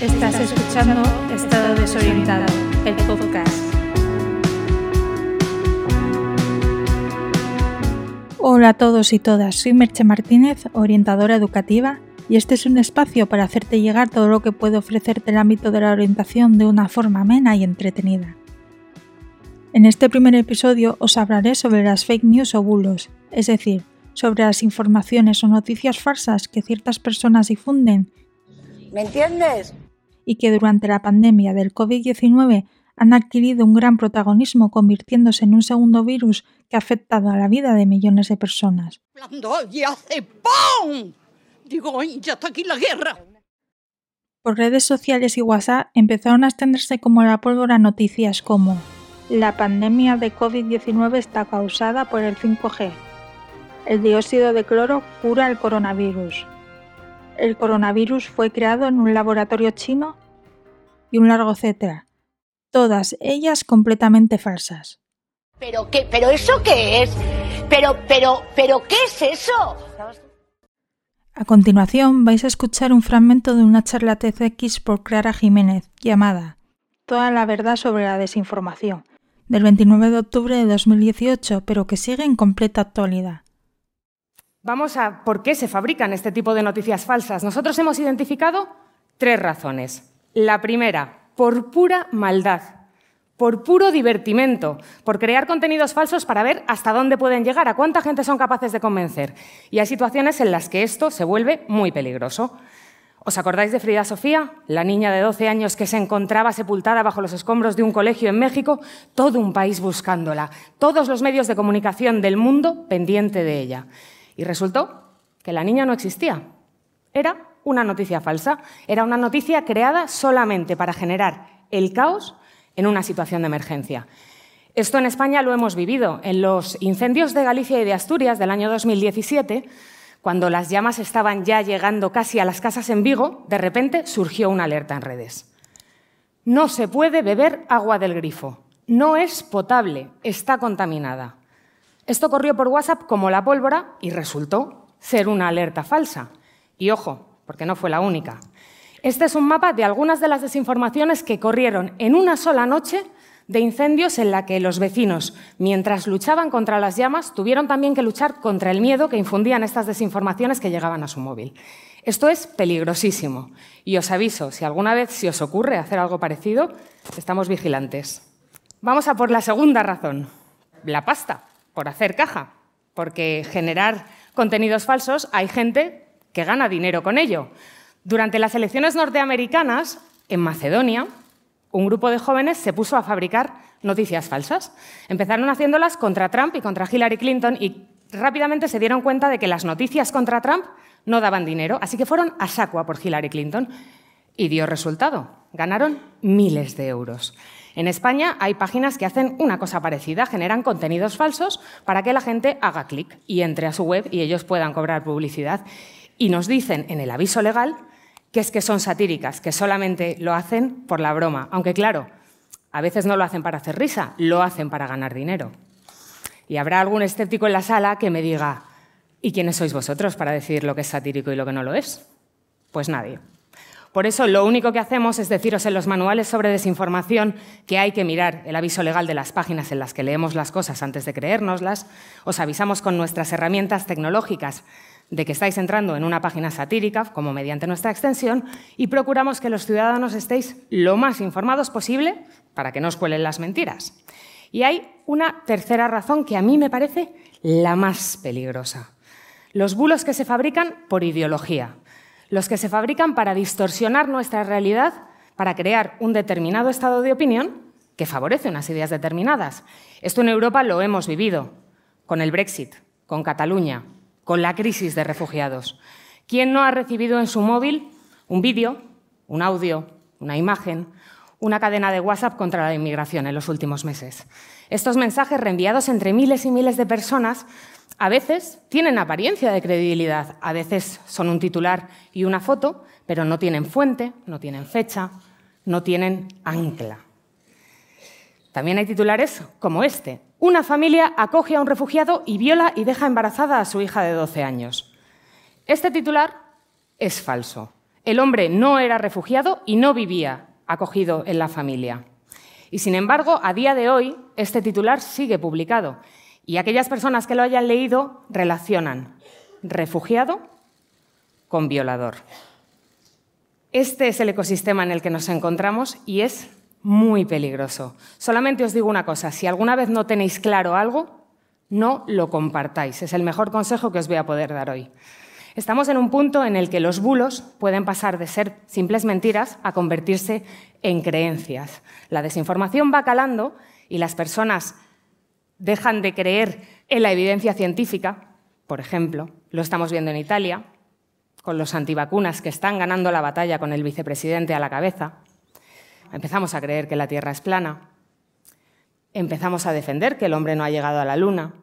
Estás escuchando Estado Desorientado, el podcast. Hola a todos y todas, soy Merche Martínez, orientadora educativa, y este es un espacio para hacerte llegar todo lo que puede ofrecerte el ámbito de la orientación de una forma amena y entretenida. En este primer episodio os hablaré sobre las fake news o bulos, es decir, sobre las informaciones o noticias falsas que ciertas personas difunden. ¿Me entiendes? Y que durante la pandemia del COVID-19 han adquirido un gran protagonismo convirtiéndose en un segundo virus que ha afectado a la vida de millones de personas. Y hace ¡pum! Digo, ya está aquí la guerra. Por redes sociales y WhatsApp empezaron a extenderse como la pólvora noticias como la pandemia de COVID-19 está causada por el 5G. El dióxido de cloro cura el coronavirus el coronavirus fue creado en un laboratorio chino y un largo etcétera. Todas ellas completamente falsas. ¿Pero qué? ¿Pero eso qué es? ¿Pero, pero, pero qué es eso? A continuación vais a escuchar un fragmento de una charla TCX por Clara Jiménez llamada Toda la verdad sobre la desinformación, del 29 de octubre de 2018, pero que sigue en completa actualidad. Vamos a por qué se fabrican este tipo de noticias falsas. Nosotros hemos identificado tres razones. La primera, por pura maldad, por puro divertimento, por crear contenidos falsos para ver hasta dónde pueden llegar, a cuánta gente son capaces de convencer. Y hay situaciones en las que esto se vuelve muy peligroso. ¿Os acordáis de Frida Sofía, la niña de 12 años que se encontraba sepultada bajo los escombros de un colegio en México? Todo un país buscándola, todos los medios de comunicación del mundo pendiente de ella. Y resultó que la niña no existía. Era una noticia falsa, era una noticia creada solamente para generar el caos en una situación de emergencia. Esto en España lo hemos vivido. En los incendios de Galicia y de Asturias del año 2017, cuando las llamas estaban ya llegando casi a las casas en Vigo, de repente surgió una alerta en redes. No se puede beber agua del grifo. No es potable, está contaminada. Esto corrió por WhatsApp como la pólvora y resultó ser una alerta falsa. Y ojo, porque no fue la única. Este es un mapa de algunas de las desinformaciones que corrieron en una sola noche de incendios en la que los vecinos, mientras luchaban contra las llamas, tuvieron también que luchar contra el miedo que infundían estas desinformaciones que llegaban a su móvil. Esto es peligrosísimo y os aviso, si alguna vez se os ocurre hacer algo parecido, estamos vigilantes. Vamos a por la segunda razón, la pasta por hacer caja, porque generar contenidos falsos hay gente que gana dinero con ello. Durante las elecciones norteamericanas, en Macedonia, un grupo de jóvenes se puso a fabricar noticias falsas. Empezaron haciéndolas contra Trump y contra Hillary Clinton y rápidamente se dieron cuenta de que las noticias contra Trump no daban dinero, así que fueron a saco por Hillary Clinton y dio resultado. Ganaron miles de euros. En España hay páginas que hacen una cosa parecida, generan contenidos falsos para que la gente haga clic y entre a su web y ellos puedan cobrar publicidad. Y nos dicen en el aviso legal que es que son satíricas, que solamente lo hacen por la broma. Aunque claro, a veces no lo hacen para hacer risa, lo hacen para ganar dinero. Y habrá algún escéptico en la sala que me diga, ¿y quiénes sois vosotros para decir lo que es satírico y lo que no lo es? Pues nadie. Por eso lo único que hacemos es deciros en los manuales sobre desinformación que hay que mirar el aviso legal de las páginas en las que leemos las cosas antes de creérnoslas. Os avisamos con nuestras herramientas tecnológicas de que estáis entrando en una página satírica, como mediante nuestra extensión, y procuramos que los ciudadanos estéis lo más informados posible para que no os cuelen las mentiras. Y hay una tercera razón que a mí me parece la más peligrosa. Los bulos que se fabrican por ideología los que se fabrican para distorsionar nuestra realidad, para crear un determinado estado de opinión que favorece unas ideas determinadas. Esto en Europa lo hemos vivido con el Brexit, con Cataluña, con la crisis de refugiados. ¿Quién no ha recibido en su móvil un vídeo, un audio, una imagen, una cadena de WhatsApp contra la inmigración en los últimos meses? Estos mensajes reenviados entre miles y miles de personas a veces tienen apariencia de credibilidad, a veces son un titular y una foto, pero no tienen fuente, no tienen fecha, no tienen ancla. También hay titulares como este. Una familia acoge a un refugiado y viola y deja embarazada a su hija de 12 años. Este titular es falso. el hombre no era refugiado y no vivía acogido en la familia. Y sin embargo, a día de hoy, este titular sigue publicado y aquellas personas que lo hayan leído relacionan refugiado con violador. Este es el ecosistema en el que nos encontramos y es muy peligroso. Solamente os digo una cosa, si alguna vez no tenéis claro algo, no lo compartáis. Es el mejor consejo que os voy a poder dar hoy. Estamos en un punto en el que los bulos pueden pasar de ser simples mentiras a convertirse en creencias. La desinformación va calando y las personas dejan de creer en la evidencia científica, por ejemplo, lo estamos viendo en Italia, con los antivacunas que están ganando la batalla con el vicepresidente a la cabeza. Empezamos a creer que la Tierra es plana. Empezamos a defender que el hombre no ha llegado a la Luna.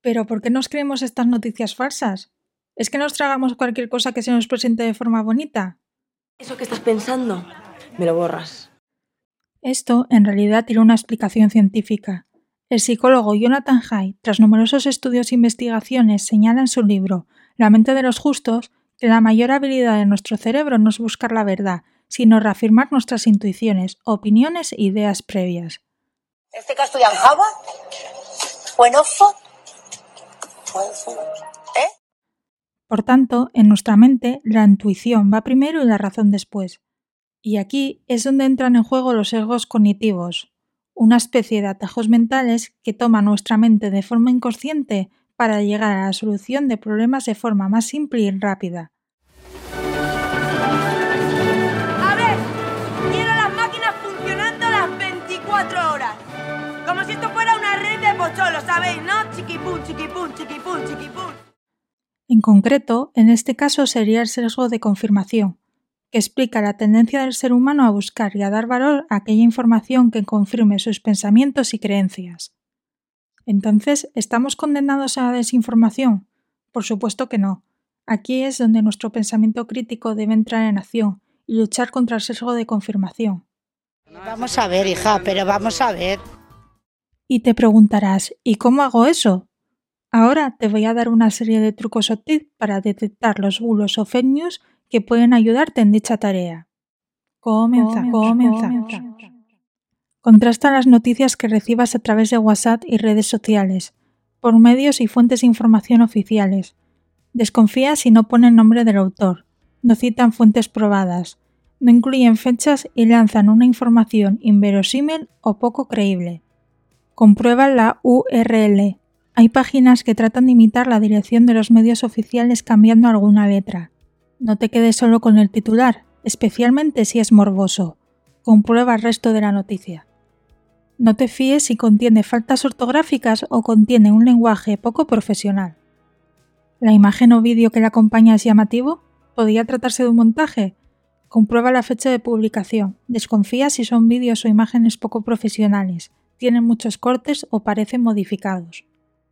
Pero ¿por qué nos creemos estas noticias falsas? ¿Es que nos tragamos cualquier cosa que se nos presente de forma bonita? Eso que estás pensando, me lo borras. Esto en realidad tiene una explicación científica. El psicólogo Jonathan Haidt, tras numerosos estudios e investigaciones, señala en su libro La mente de los justos que la mayor habilidad de nuestro cerebro no es buscar la verdad, sino reafirmar nuestras intuiciones, opiniones e ideas previas. ¿Este que estudia en Java? ¿O en Oxford? ¿Eh? Por tanto, en nuestra mente, la intuición va primero y la razón después. Y aquí es donde entran en juego los sesgos cognitivos, una especie de atajos mentales que toma nuestra mente de forma inconsciente para llegar a la solución de problemas de forma más simple y rápida. A ver, quiero las máquinas funcionando las 24 horas. Como si esto fuera una red de pocholos, ¿sabéis? ¿No? Chiquipum, chiquipum, chiquipum, chiquipum. En concreto, en este caso sería el sesgo de confirmación, que explica la tendencia del ser humano a buscar y a dar valor a aquella información que confirme sus pensamientos y creencias. Entonces, ¿estamos condenados a la desinformación? Por supuesto que no. Aquí es donde nuestro pensamiento crítico debe entrar en acción y luchar contra el sesgo de confirmación. Vamos a ver, hija, pero vamos a ver. Y te preguntarás, ¿y cómo hago eso? Ahora te voy a dar una serie de trucos o tips para detectar los bulos o fake news que pueden ayudarte en dicha tarea. Comenzamos. Comenzamos. Contrasta las noticias que recibas a través de WhatsApp y redes sociales, por medios y fuentes de información oficiales. Desconfía si no ponen nombre del autor, no citan fuentes probadas, no incluyen fechas y lanzan una información inverosímil o poco creíble. Comprueba la URL. Hay páginas que tratan de imitar la dirección de los medios oficiales cambiando alguna letra. No te quedes solo con el titular, especialmente si es morboso. Comprueba el resto de la noticia. No te fíes si contiene faltas ortográficas o contiene un lenguaje poco profesional. ¿La imagen o vídeo que le acompaña es llamativo? ¿Podría tratarse de un montaje? Comprueba la fecha de publicación. Desconfía si son vídeos o imágenes poco profesionales, tienen muchos cortes o parecen modificados.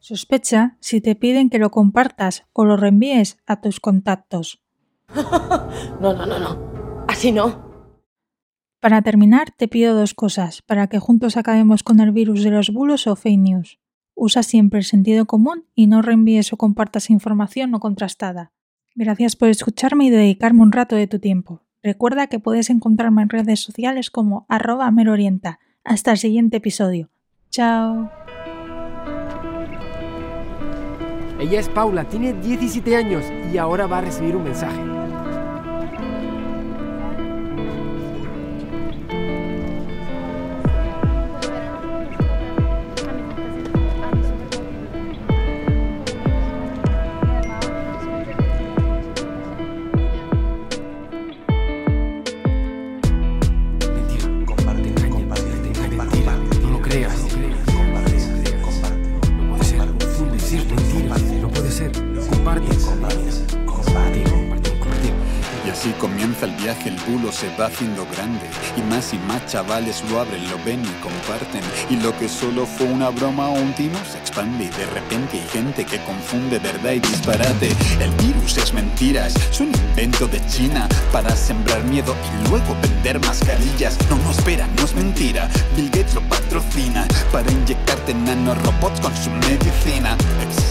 Sospecha si te piden que lo compartas o lo reenvíes a tus contactos. No, no, no, no. Así no. Para terminar, te pido dos cosas para que juntos acabemos con el virus de los bulos o fake news. Usa siempre el sentido común y no reenvíes o compartas información no contrastada. Gracias por escucharme y dedicarme un rato de tu tiempo. Recuerda que puedes encontrarme en redes sociales como arroba merorienta. Hasta el siguiente episodio. Chao. Ella es Paula, tiene 17 años y ahora va a recibir un mensaje. Va haciendo grande. Y más y más chavales lo abren, lo ven y comparten. Y lo que solo fue una broma o un timo se expande. Y de repente hay gente que confunde verdad y disparate. El virus es mentira, es un invento de China para sembrar miedo y luego vender mascarillas. No, no, espera, no es mentira. Bill Gates lo patrocina para inyectarte nanorobots con su medicina.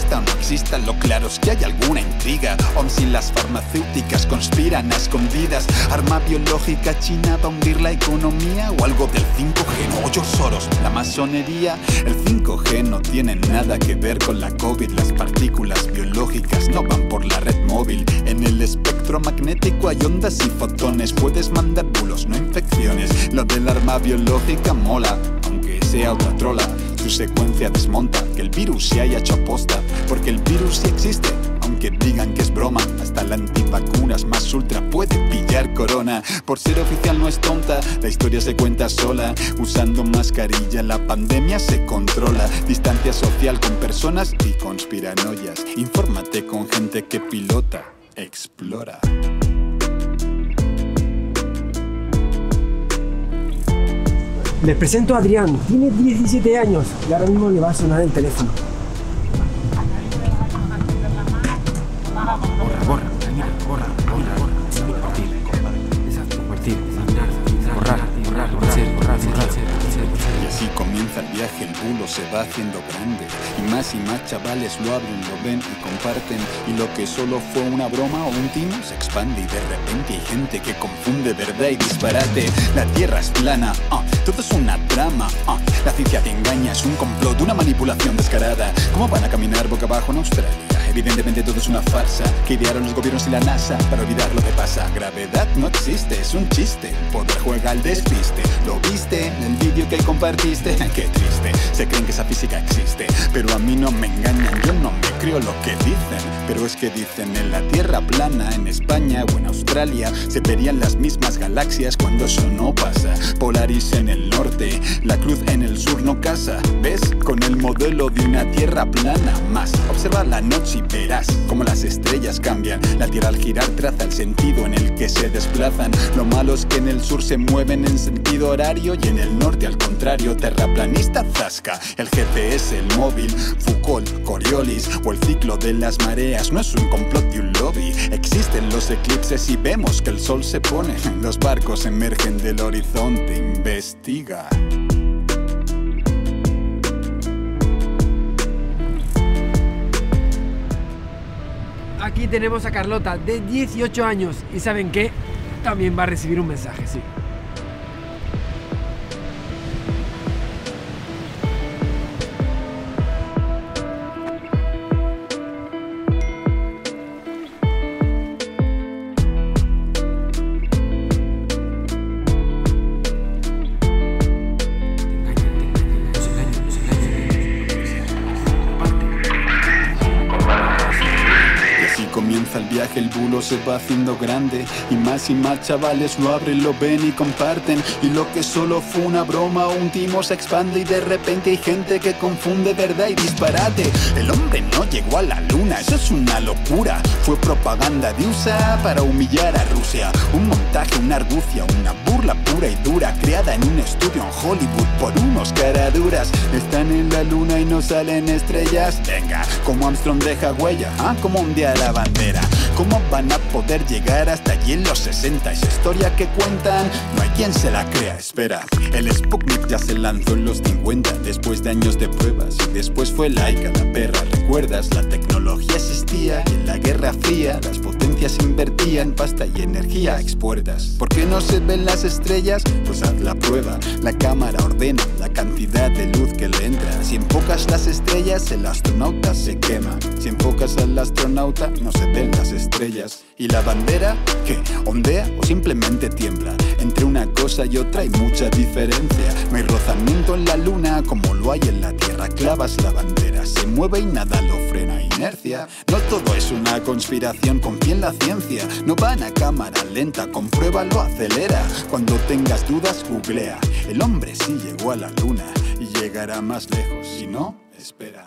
No exista, lo claro es que hay alguna intriga. Aun si las farmacéuticas conspiran a escondidas, arma biológica china para hundir la economía o algo del 5G, no, yo Soros, la masonería. El 5G no tiene nada que ver con la COVID, las partículas biológicas no van por la red móvil. En el espectro magnético hay ondas y fotones, puedes mandar bulos, no infecciones. Lo del arma biológica mola, aunque sea otra trola. Su secuencia desmonta que el virus se haya hecho aposta, porque el virus sí existe. Aunque digan que es broma, hasta la antivacunas más ultra puede pillar corona. Por ser oficial no es tonta, la historia se cuenta sola. Usando mascarilla la pandemia se controla. Distancia social con personas y conspiranoias. Infórmate con gente que pilota, explora. Les presento a Adrián, tiene 17 años y ahora mismo le va a sonar el teléfono. Borra, borra, borra, borra. Viaje, el bulo se va haciendo grande. Y más y más chavales lo abren, lo ven y comparten. Y lo que solo fue una broma o un timo se expande. Y de repente hay gente que confunde verdad y disparate. La tierra es plana, ah, todo es una trama. ah. La ciencia te engaña, es un complot, una manipulación descarada. ¿Cómo van a caminar boca abajo en Australia? Evidentemente todo es una farsa que idearon los gobiernos y la NASA para olvidar lo que pasa. Gravedad no existe, es un chiste. Poder juega al despiste. ¿Lo viste que compartiste? Qué triste. Se creen que esa física existe, pero a mí no me engañan. Yo no creo lo que dicen. Pero es que dicen en la Tierra plana, en España o en Australia, se verían las mismas galaxias cuando eso no pasa. Polaris en el norte, la cruz en el sur no casa. ¿Ves? Con el modelo de una Tierra plana más. Observa la noche y verás cómo las estrellas cambian. La Tierra al girar traza el sentido en el que se desplazan. Lo malo es que en el sur se mueven en sentido horario y en el norte al contrario. Terraplanista zasca, el GPS, el móvil, Foucault, Coriolis el ciclo de las mareas. No es un complot de un lobby. Existen los eclipses y vemos que el sol se pone. Los barcos emergen del horizonte. Investiga. Aquí tenemos a Carlota, de 18 años, y ¿saben qué? También va a recibir un mensaje, sí. El bulo se va haciendo grande. Y más y más chavales lo abren, lo ven y comparten. Y lo que solo fue una broma un timo se expande. Y de repente hay gente que confunde verdad y disparate. El hombre no llegó a la luna, eso es una locura. Fue propaganda de USA para humillar a Rusia. Un montaje, una argucia, una burla pura y dura Creada en un estudio en Hollywood por unos caraduras. Están en la luna y no salen estrellas. Venga, como Armstrong deja huella, ¿ah? Como un día la bandera ¿Cómo van a poder llegar hasta allí en los 60? Esa historia que cuentan, no hay quien se la crea Espera, el Sputnik ya se lanzó en los 50 Después de años de pruebas Y después fue laica la perra ¿Recuerdas? La tecnología existía Y en la Guerra Fría las potencias invertían Pasta y energía a expuertas ¿Por qué no se ven las estrellas? Pues haz la prueba La cámara ordena la cantidad de luz que le entra Si enfocas las estrellas el astronauta se quema Si enfocas al astronauta no se ven las estrellas ¿Y la bandera? ¿Qué? ¿Ondea o simplemente tiembla? Entre una cosa y otra hay mucha diferencia. No hay rozamiento en la luna como lo hay en la tierra. Clavas la bandera, se mueve y nada lo frena. Inercia. No todo es una conspiración, confía en la ciencia. No van a cámara lenta, compruébalo, acelera. Cuando tengas dudas, googlea. El hombre sí llegó a la luna y llegará más lejos. Si no, espera